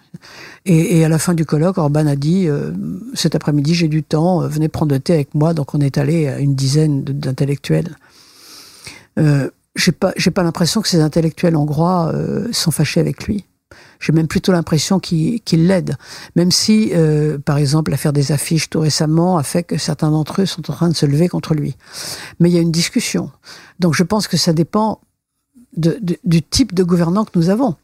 Et, et à la fin du colloque, Orban a dit euh, cet après-midi, j'ai du temps, euh, venez prendre le thé avec moi. Donc on est allé à une dizaine d'intellectuels. Euh, j'ai pas, pas l'impression que ces intellectuels hongrois euh, sont fâchés avec lui. J'ai même plutôt l'impression qu'ils l'aident. Même si, euh, par exemple, l'affaire des affiches tout récemment a fait que certains d'entre eux sont en train de se lever contre lui. Mais il y a une discussion. Donc je pense que ça dépend du type de gouvernant que nous avons.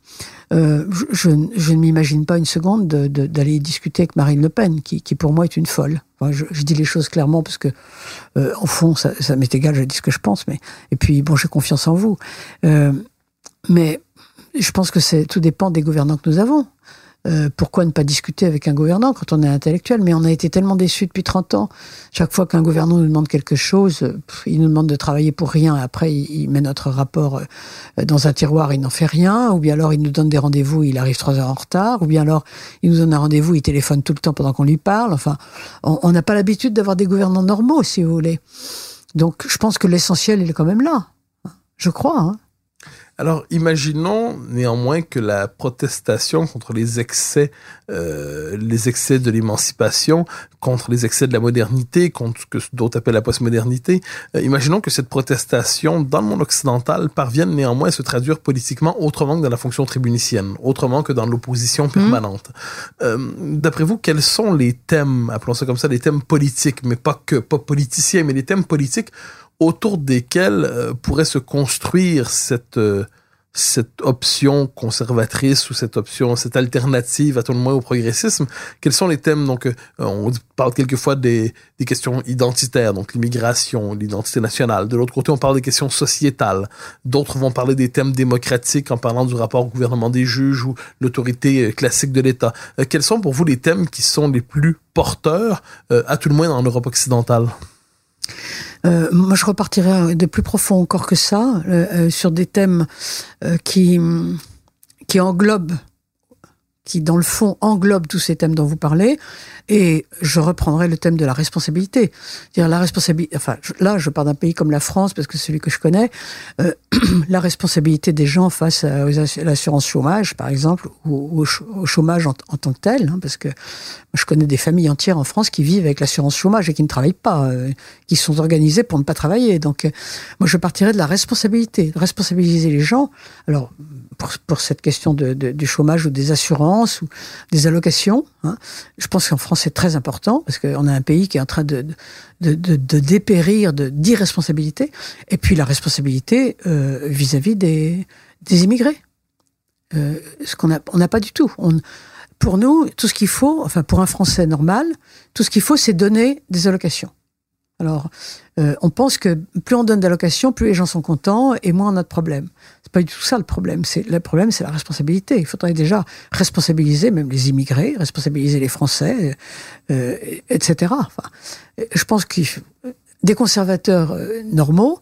Euh, je, ne m'imagine pas une seconde de- de- d'aller discuter avec Marine Le Pen, qui, pour moi est une folle. Je, dis les choses clairement parce que, euh, fond, ça, ça m'est égal, je dis ce que je pense. Mais et puis, bon, j'ai confiance en vous. Euh, mais je pense que tout dépend des gouvernants que nous avons. euh, pourquoi ne pas discuter avec un gouvernant quand on est intellectuel? Mais on a été tellement déçus depuis 30 ans. Chaque fois qu'un gouvernant nous demande quelque chose, il nous demande de travailler pour rien. Après, il, met notre rapport euh, dans un tiroir, il n'en fait rien. Ou bien alors, il nous donne des rendez-vous, il arrive trois heures en retard. Ou bien alors, il nous donne un rendez-vous, il téléphone tout le temps pendant qu'on lui parle. Enfin, on on n'a pas l'habitude d'avoir des gouvernants normaux, si vous voulez. Donc, je pense que l'essentiel, il est quand même là. Je crois. Hein. Alors, imaginons néanmoins que la protestation contre les excès, euh, les excès de l'émancipation, contre les excès de la modernité, contre ce que d'autres appellent la postmodernité, euh, imaginons que cette protestation dans le monde occidental parvienne néanmoins à se traduire politiquement autrement que dans la fonction tribunicienne, autrement que dans l'opposition permanente. Euh, D'après vous, quels sont les thèmes, appelons ça comme ça, les thèmes politiques, mais pas que, pas politiciens, mais les thèmes politiques autour desquels euh, pourrait se construire cette euh, cette option conservatrice ou cette option, cette alternative à tout le moins au progressisme? Quels sont les thèmes? Donc, euh, on parle quelquefois des, des questions identitaires, donc l'immigration, l'identité nationale. De l'autre côté, on parle des questions sociétales. D'autres vont parler des thèmes démocratiques en parlant du rapport au gouvernement des juges ou l'autorité classique de l'État. Quels sont pour vous les thèmes qui sont les plus porteurs, à tout le moins en Europe occidentale? Euh, moi, je repartirais de plus profond encore que ça, euh, euh, sur des thèmes qui englobent, qui dans le fond englobent tous ces thèmes dont vous parlez. Et je reprendrai le thème de la responsabilité. Dire la responsabilité. Enfin, là, je pars d'un pays comme la France parce que c'est celui que je connais. Euh, [CLEARS THROAT] la responsabilité des gens face à, l'assurance chômage, par exemple, ou au, ch- au chômage en, tant que tel, hein, parce que je connais des familles entières en France qui vivent avec l'assurance chômage et qui ne travaillent pas, euh, qui sont organisées pour ne pas travailler. Donc, euh, moi, je partirais de la responsabilité, responsabiliser les gens. Alors, pour, cette question du chômage ou des assurances ou des allocations, hein, je pense qu'en France, c'est très important parce qu'on a un pays qui est en train de, dépérir d'irresponsabilité. Et puis, la responsabilité euh, vis-à-vis des, immigrés. Euh, ce qu'on n'a pas du tout. Pour nous, tout ce qu'il faut, enfin pour un Français normal, tout ce qu'il faut, c'est donner des allocations. Alors, euh, on pense que plus on donne d'allocations, plus les gens sont contents et moins on a de problèmes. C'est pas du tout ça le problème. C'est le problème, c'est la responsabilité. Il faudrait déjà responsabiliser même les immigrés, responsabiliser les Français, euh, etc. Enfin, je pense que des conservateurs euh, normaux,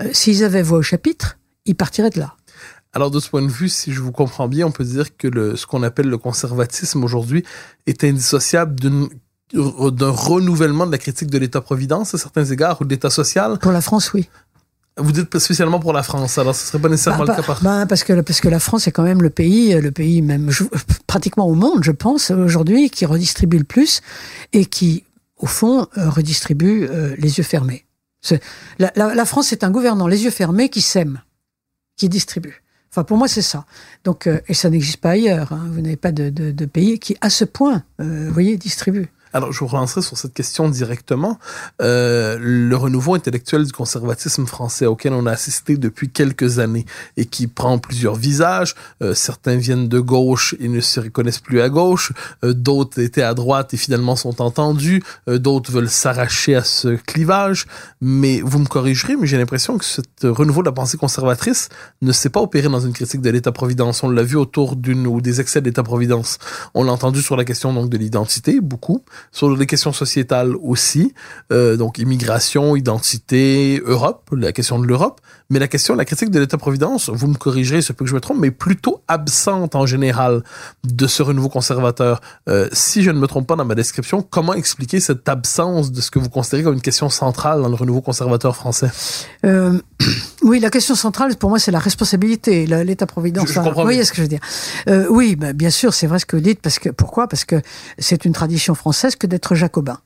euh, s'ils avaient voix au chapitre, ils partiraient de là. Alors, de ce point de vue, si je vous comprends bien, on peut dire que ce qu'on appelle le conservatisme aujourd'hui est indissociable d'une d'un renouvellement de la critique de l'État-providence à certains égards ou de l'État social? Pour la France, oui. Vous dites spécialement pour la France, alors ce serait pas nécessairement Bah, le cas par... bah, parce que parce que la France est quand même le pays, le pays même je- pratiquement au monde, je pense aujourd'hui, qui redistribue le plus et qui, au fond, euh, redistribue euh, les yeux fermés. La, la- la France est un gouvernant les yeux fermés qui sème, qui distribue. Enfin, pour moi, c'est ça. Donc, euh, et ça n'existe pas ailleurs. hein. Vous n'avez pas de, de, de pays qui, à ce point, euh, vous voyez, distribue. Alors, je vous relancerai sur cette question directement. Euh, le renouveau intellectuel du conservatisme français auquel on a assisté depuis quelques années et qui prend plusieurs visages. Euh, certains viennent de gauche et ne se reconnaissent plus à gauche. Euh, d'autres étaient à droite et finalement sont entendus. Euh, d'autres veulent s'arracher à ce clivage. Mais vous me corrigerez, mais j'ai l'impression que ce renouveau de la pensée conservatrice ne s'est pas opéré dans une critique de l'État-providence. On l'a vu autour d'une ou des excès de l'État-providence. On l'a entendu sur la question donc de l'identité, beaucoup sur les questions sociétales aussi, euh, donc immigration, identité, Europe, la question de l'Europe, mais la question, la critique de l'État-providence, vous me corrigerez, ce peut que je me trompe, mais plutôt absente en général de ce renouveau conservateur. Euh, si je ne me trompe pas dans ma description, comment expliquer cette absence de ce que vous considérez comme une question centrale dans le renouveau conservateur français? Euh, [CLEARS THROAT] oui, la question centrale, pour moi, c'est la responsabilité, l'État-providence. Je- je Enfin, comprends vous voyez ce que je veux dire Euh, Oui, bah, bien sûr, c'est vrai ce que vous dites. Parce que pourquoi? Parce que c'est une tradition française que d'être jacobin.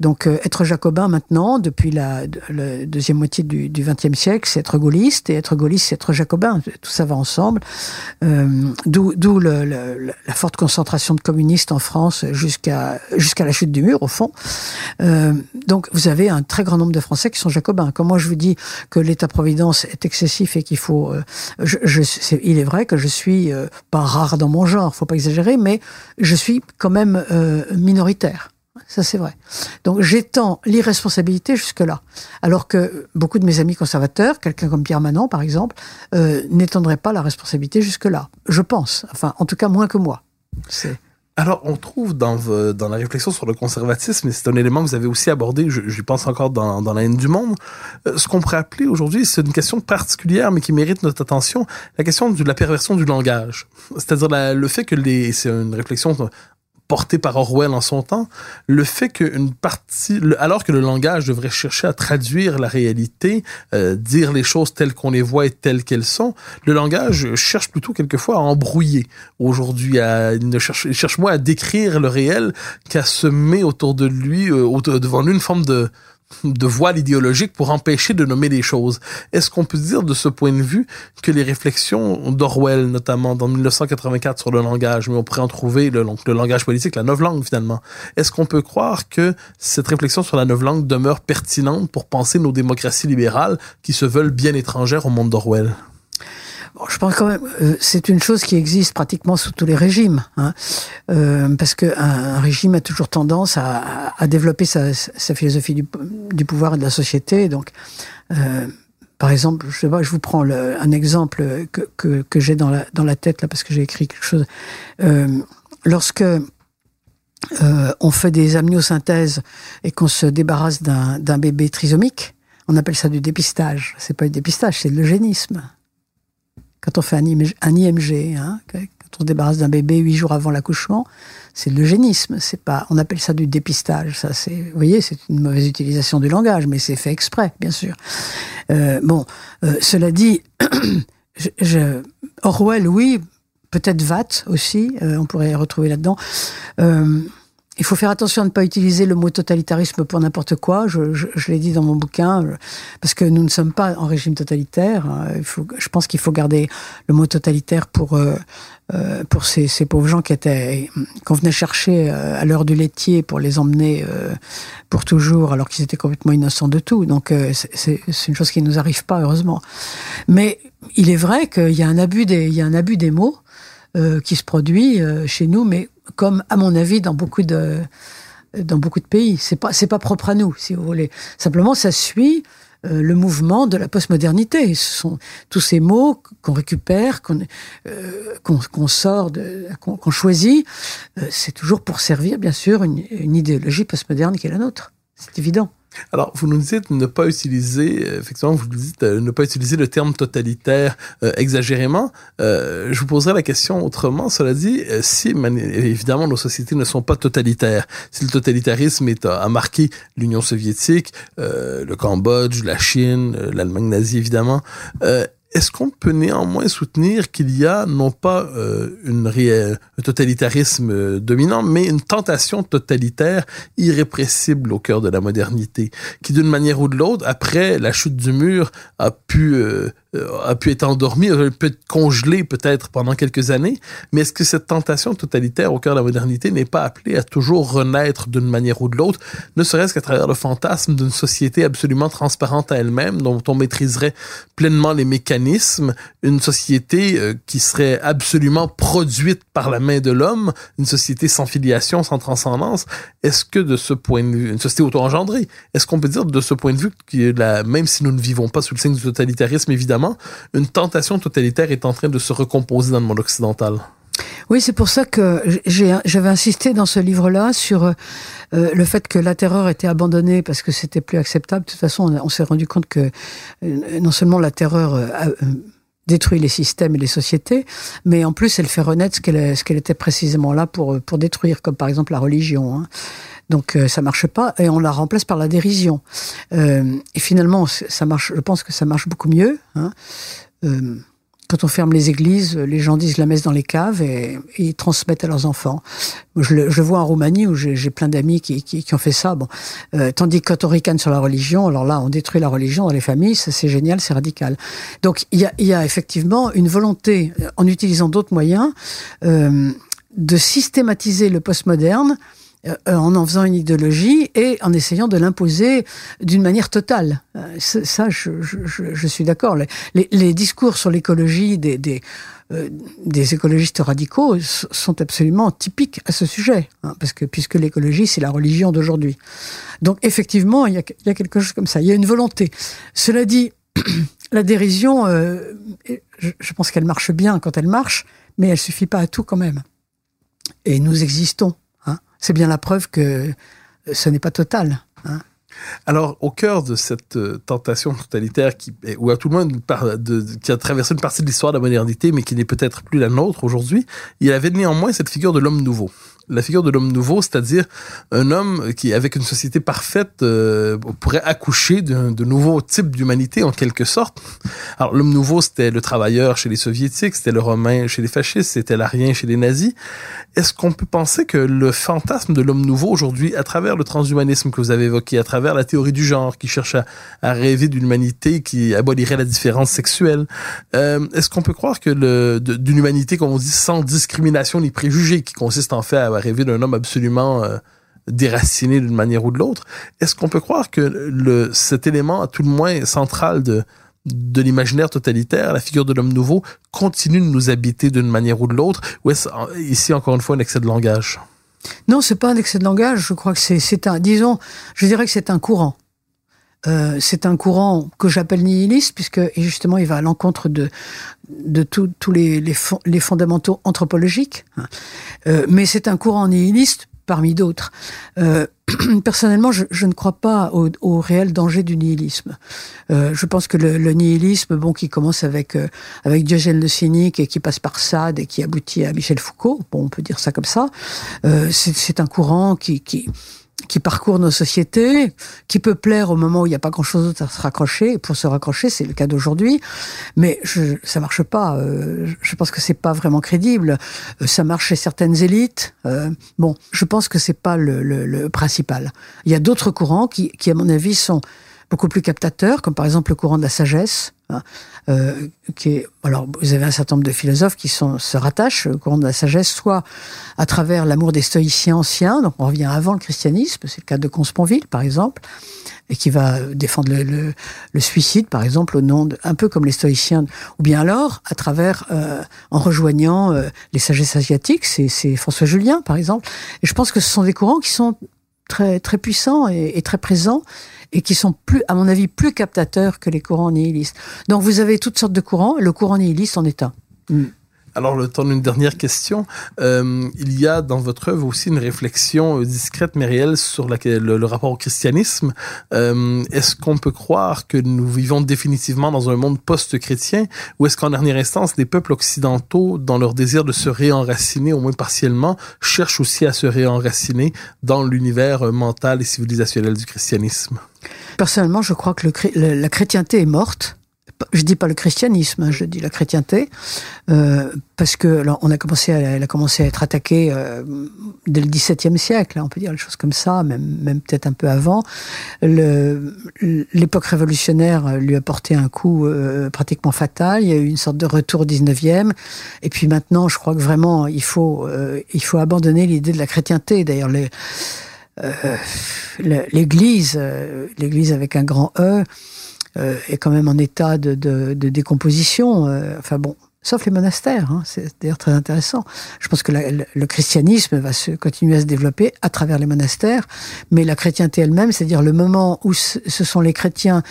Donc, euh, être jacobin maintenant, depuis la, la deuxième moitié du XXe siècle, c'est être gaulliste, et être gaulliste, c'est être jacobin. Tout ça va ensemble. Euh, D'où la forte concentration de communistes en France jusqu'à jusqu'à la chute du mur, au fond. Euh, donc, vous avez un très grand nombre de Français qui sont jacobins. Comme moi, je vous dis que l'État-providence est excessif et qu'il faut... euh, je, je- c'est- il est vrai que je suis euh, pas rare dans mon genre, faut pas exagérer, mais je suis quand même euh, minoritaire. Ça, c'est vrai. Donc, j'étends l'irresponsabilité jusque-là. Alors que beaucoup de mes amis conservateurs, quelqu'un comme Pierre Manon, par exemple, euh, n'étendraient pas la responsabilité jusque-là. Je pense. Enfin, en tout cas, moins que moi. C'est Alors, on trouve dans, la réflexion sur le conservatisme, et c'est un élément que vous avez aussi abordé, j'y pense encore dans, la haine du monde, euh, ce qu'on pourrait appeler aujourd'hui, c'est une question particulière, mais qui mérite notre attention, la question de la perversion du langage. C'est-à-dire le fait que les... C'est une réflexion portée par Orwell en son temps, le fait qu'une partie, alors que le langage devrait chercher à traduire la réalité, euh, dire les choses telles qu'on les voit et telles qu'elles sont, le langage cherche plutôt quelquefois à embrouiller. Aujourd'hui, à, il cherche, cherche moins à décrire le réel qu'à semer autour de lui, euh, devant lui, une forme de, de voile idéologique pour empêcher de nommer les choses. Est-ce qu'on peut dire de ce point de vue que les réflexions d'Orwell, notamment dans 1984 sur le langage, mais on pourrait en trouver le, langage politique, la langue finalement, est-ce qu'on peut croire que cette réflexion sur la langue demeure pertinente pour penser nos démocraties libérales qui se veulent bien étrangères au monde d'Orwell? Je pense quand même, euh, c'est une chose qui existe pratiquement sous tous les régimes, hein, euh, parce que un, régime a toujours tendance à, à- développer sa, sa philosophie du, du pouvoir et de la société. Donc, euh, par exemple, je sais pas, je vous prends le- un exemple que, que, que j'ai dans la, dans la tête là, parce que j'ai écrit quelque chose. Euh, lorsque euh, on fait des amniosynthèses et qu'on se débarrasse d'un bébé trisomique, on appelle ça du dépistage. C'est pas du dépistage, c'est de l'eugénisme quand on fait un IMG, hein, quand on se débarrasse d'un bébé huit jours avant l'accouchement, c'est de l'eugénisme. C'est pas, on appelle ça du dépistage. Ça, c'est, vous voyez, c'est une mauvaise utilisation du langage, mais c'est fait exprès, bien sûr. Euh, bon, euh, cela dit, [CLEARS THROAT] je, je- Orwell, oui, peut-être Watt aussi, euh, on pourrait retrouver là-dedans. Euh, il faut faire attention à ne pas utiliser le mot totalitarisme pour n'importe quoi. Je, je, je l'ai dit dans mon bouquin, euh, parce que nous ne sommes pas en régime totalitaire. faut, je pense qu'il faut garder le mot totalitaire pour euh, euh, pour ces, ces pauvres gens qui étaient qu'on venait chercher euh, à l'heure du laitier pour les emmener euh, pour toujours, alors qu'ils étaient complètement innocents de tout. Donc euh, c'est une chose qui ne nous arrive pas heureusement. Mais il est vrai qu'il y a un abus des il y a un abus des mots euh, qui se produit euh, chez nous, mais comme à mon avis dans beaucoup de dans beaucoup de pays. C'est pas c'est pas propre à nous, si vous voulez. Simplement, ça suit euh, le mouvement de la postmodernité. Ce sont tous ces mots qu'on récupère, qu'on euh, qu'on qu'on sort, qu'on choisit. euh, c'est toujours pour servir, bien sûr, une, une idéologie postmoderne qui est la nôtre. C'est évident. Alors, vous nous dites ne pas utiliser, euh, effectivement, vous nous dites euh, ne pas utiliser le terme totalitaire euh, exagérément. Euh, je vous poserai la question autrement. Cela dit, euh, si évidemment nos sociétés ne sont pas totalitaires, si le totalitarisme est, a marqué l'Union soviétique, euh, le Cambodge, la Chine, l'Allemagne nazie évidemment, est-ce qu'on peut néanmoins soutenir qu'il y a non pas euh, une un totalitarisme euh, dominant, mais une tentation totalitaire irrépressible au cœur de la modernité, qui d'une manière ou de l'autre, après la chute du mur, a pu euh, a pu être endormi, a pu être congelé peut-être pendant quelques années, mais est-ce que cette tentation totalitaire au cœur de la modernité n'est pas appelée à toujours renaître d'une manière ou de l'autre, ne serait-ce qu'à travers le fantasme d'une société absolument transparente à elle-même, dont on maîtriserait pleinement les mécanismes, une société euh, qui serait absolument produite par la main de l'homme, une société sans filiation, sans transcendance, est-ce que de ce point de vue, une société auto-engendrée, est-ce qu'on peut dire de ce point de vue que la, même si nous ne vivons pas sous le signe du totalitarisme, évidemment, une tentation totalitaire est en train de se recomposer dans le monde occidental? Oui, c'est pour ça que j'avais insisté dans ce livre-là sur euh, le fait que la terreur était abandonnée parce que c'était plus acceptable. De toute façon, on, s'est rendu compte que euh, non seulement la terreur euh, détruit les systèmes et les sociétés, mais en plus elle fait renaître ce qu'elle était précisément là pour pour détruire, comme par exemple la religion. hein. Donc euh, ça marche pas et on la remplace par la dérision. Euh, et finalement, ça marche. Je pense que ça marche beaucoup mieux. Hein. Euh, quand on ferme les églises, les gens disent la messe dans les caves et, ils transmettent à leurs enfants. Je le, je vois en Roumanie où j'ai plein d'amis qui, qui, qui ont fait ça. Bon, euh, tandis que quand on ricane sur la religion, alors là, on détruit la religion dans les familles. Ça, c'est génial, c'est radical. Donc, il y a, y a effectivement une volonté, euh, en utilisant d'autres moyens, euh, de systématiser le postmoderne euh, en en faisant une idéologie et en essayant de l'imposer d'une manière totale. Euh, ça, je, je, je- suis d'accord. Les, les- les discours sur l'écologie des, des, euh, des écologistes radicaux sont absolument typiques à ce sujet, hein, parce que puisque l'écologie c'est la religion d'aujourd'hui. Donc effectivement, il y, a, y a quelque chose comme ça. Il y a une volonté. Cela dit, [CLEARS THROAT] la dérision, euh, je, je pense qu'elle marche bien quand elle marche, mais elle suffit pas à tout quand même. Et nous existons. C'est bien la preuve que ce n'est pas total. Hein. Alors, au cœur de cette euh, tentation totalitaire qui, ou à tout le moins qui a traversé une partie de l'histoire de la modernité, mais qui n'est peut-être plus la nôtre aujourd'hui, il y avait néanmoins cette figure de l'homme nouveau la figure de l'homme nouveau, c'est-à-dire un homme qui, avec une société parfaite, euh, pourrait accoucher d'un nouveau type d'humanité en quelque sorte. Alors l'homme nouveau, c'était le travailleur chez les soviétiques, c'était le romain chez les fascistes, c'était l'arien chez les nazis. Est-ce qu'on peut penser que le fantasme de l'homme nouveau aujourd'hui, à travers le transhumanisme que vous avez évoqué, à travers la théorie du genre qui cherche à, à rêver d'une humanité qui abolirait la différence sexuelle, euh, est-ce qu'on peut croire que d'une humanité, comme on dit, sans discrimination ni préjugés, qui consiste en fait à rêver d'un homme absolument euh, déraciné d'une manière ou de l'autre. Est-ce qu'on peut croire que cet élément, à tout le moins central de, de l'imaginaire totalitaire, la figure de l'homme nouveau, continue de nous habiter d'une manière ou de l'autre, ou est-ce ici encore une fois un excès de langage? Non, c'est pas un excès de langage. Je crois que c'est un, disons, je dirais que c'est un courant. Euh, c'est un courant que j'appelle nihiliste, puisque justement il va à l'encontre de, de tous les, les, les, fondamentaux anthropologiques. Euh, mais c'est un courant nihiliste parmi d'autres. Euh, [CLEARS THROAT] personnellement, je, je, ne crois pas au, au, réel danger du nihilisme. Euh, je pense que le, le, nihilisme, bon, qui commence avec euh, avec Diogène le cynique et qui passe par Sade et qui aboutit à Michel Foucault, bon, on peut dire ça comme ça, euh, c'est un courant qui, qui qui parcourt nos sociétés, qui peut plaire au moment où il n'y a pas grand-chose d'autre à se raccrocher. Et pour se raccrocher, c'est le cas d'aujourd'hui, mais je, ça marche pas. Euh, je pense que c'est pas vraiment crédible. Euh, ça marche chez certaines élites. Euh, bon, je pense que c'est pas le, le, le, principal. Il y a d'autres courants qui, qui, à mon avis, sont beaucoup plus captateurs, comme par exemple le courant de la sagesse, hein, euh, qui est, alors vous avez un certain nombre de philosophes qui sont, se rattachent au courant de la sagesse, soit à travers l'amour des stoïciens anciens, donc on revient avant le christianisme, c'est le cas de Consponville par exemple, et qui va défendre le, le, le, suicide par exemple au nom de, un peu comme les stoïciens, ou bien alors à travers, euh, en rejoignant euh, les sagesses asiatiques, c'est François Julien par exemple, et je pense que ce sont des courants qui sont très très puissants et, et très présents et qui sont plus, à mon avis, plus captateurs que les courants nihilistes. Donc vous avez toutes sortes de courants, le courant nihiliste en est un. Mm. Alors, le temps d'une dernière question. Euh, il y a dans votre œuvre aussi une réflexion euh, discrète mais réelle sur le, rapport au christianisme. Euh, est-ce qu'on peut croire que nous vivons définitivement dans un monde post-chrétien ou est-ce qu'en dernière instance, les peuples occidentaux, dans leur désir de se réenraciner, au moins partiellement, cherchent aussi à se réenraciner dans l'univers euh, mental et civilisationnel du christianisme? Personnellement, je crois que la chrétienté est morte je dis pas le christianisme, hein, je dis la chrétienté, euh, parce que alors, on a commencé, à, elle a commencé à être attaquée euh, dès le XVIIe siècle, hein, on peut dire les choses comme ça, même, même peut-être un peu avant. L'époque révolutionnaire lui a porté un coup euh, pratiquement fatal. Il y a eu une sorte de retour au XIXe, et puis maintenant, je crois que vraiment, il faut, euh, il faut abandonner l'idée de la chrétienté. D'ailleurs, les euh, l'Église, euh, l'Église avec un grand E, euh, est quand même en état de, de, de décomposition. Euh, enfin bon, sauf les monastères. Hein, c'est d'ailleurs très intéressant. Je pense que le christianisme va se continuer à se développer à travers les monastères, mais la chrétienté elle-même, c'est-à-dire le moment où ce sont les chrétiens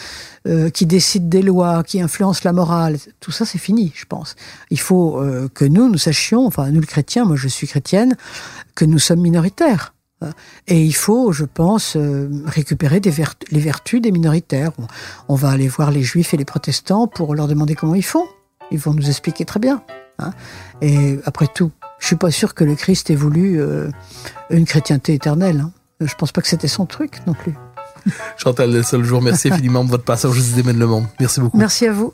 euh, qui décident des lois, qui influencent la morale, tout ça c'est fini, je pense. Il faut euh, que nous, nous sachions, enfin nous les chrétiens, moi je suis chrétienne, que nous sommes minoritaires. Et il faut, je pense, euh, récupérer des vertu, les vertus des minoritaires. On va aller voir les juifs et les protestants pour leur demander comment ils font. Ils vont nous expliquer très bien. Hein. Et après tout, je suis pas sûr que le Christ ait voulu euh, une chrétienté éternelle. Hein. Je pense pas que c'était son truc non plus. Chantal seul jour, merci infiniment de votre passage aux idées le monde. Merci beaucoup. Merci à vous.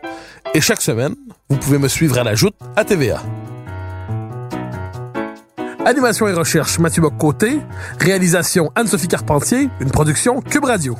Et chaque semaine, vous pouvez me suivre à la joute à TVA. Animation et recherche Mathieu Bock-Côté. Réalisation Anne-Sophie Carpentier. Une production Cube Radio.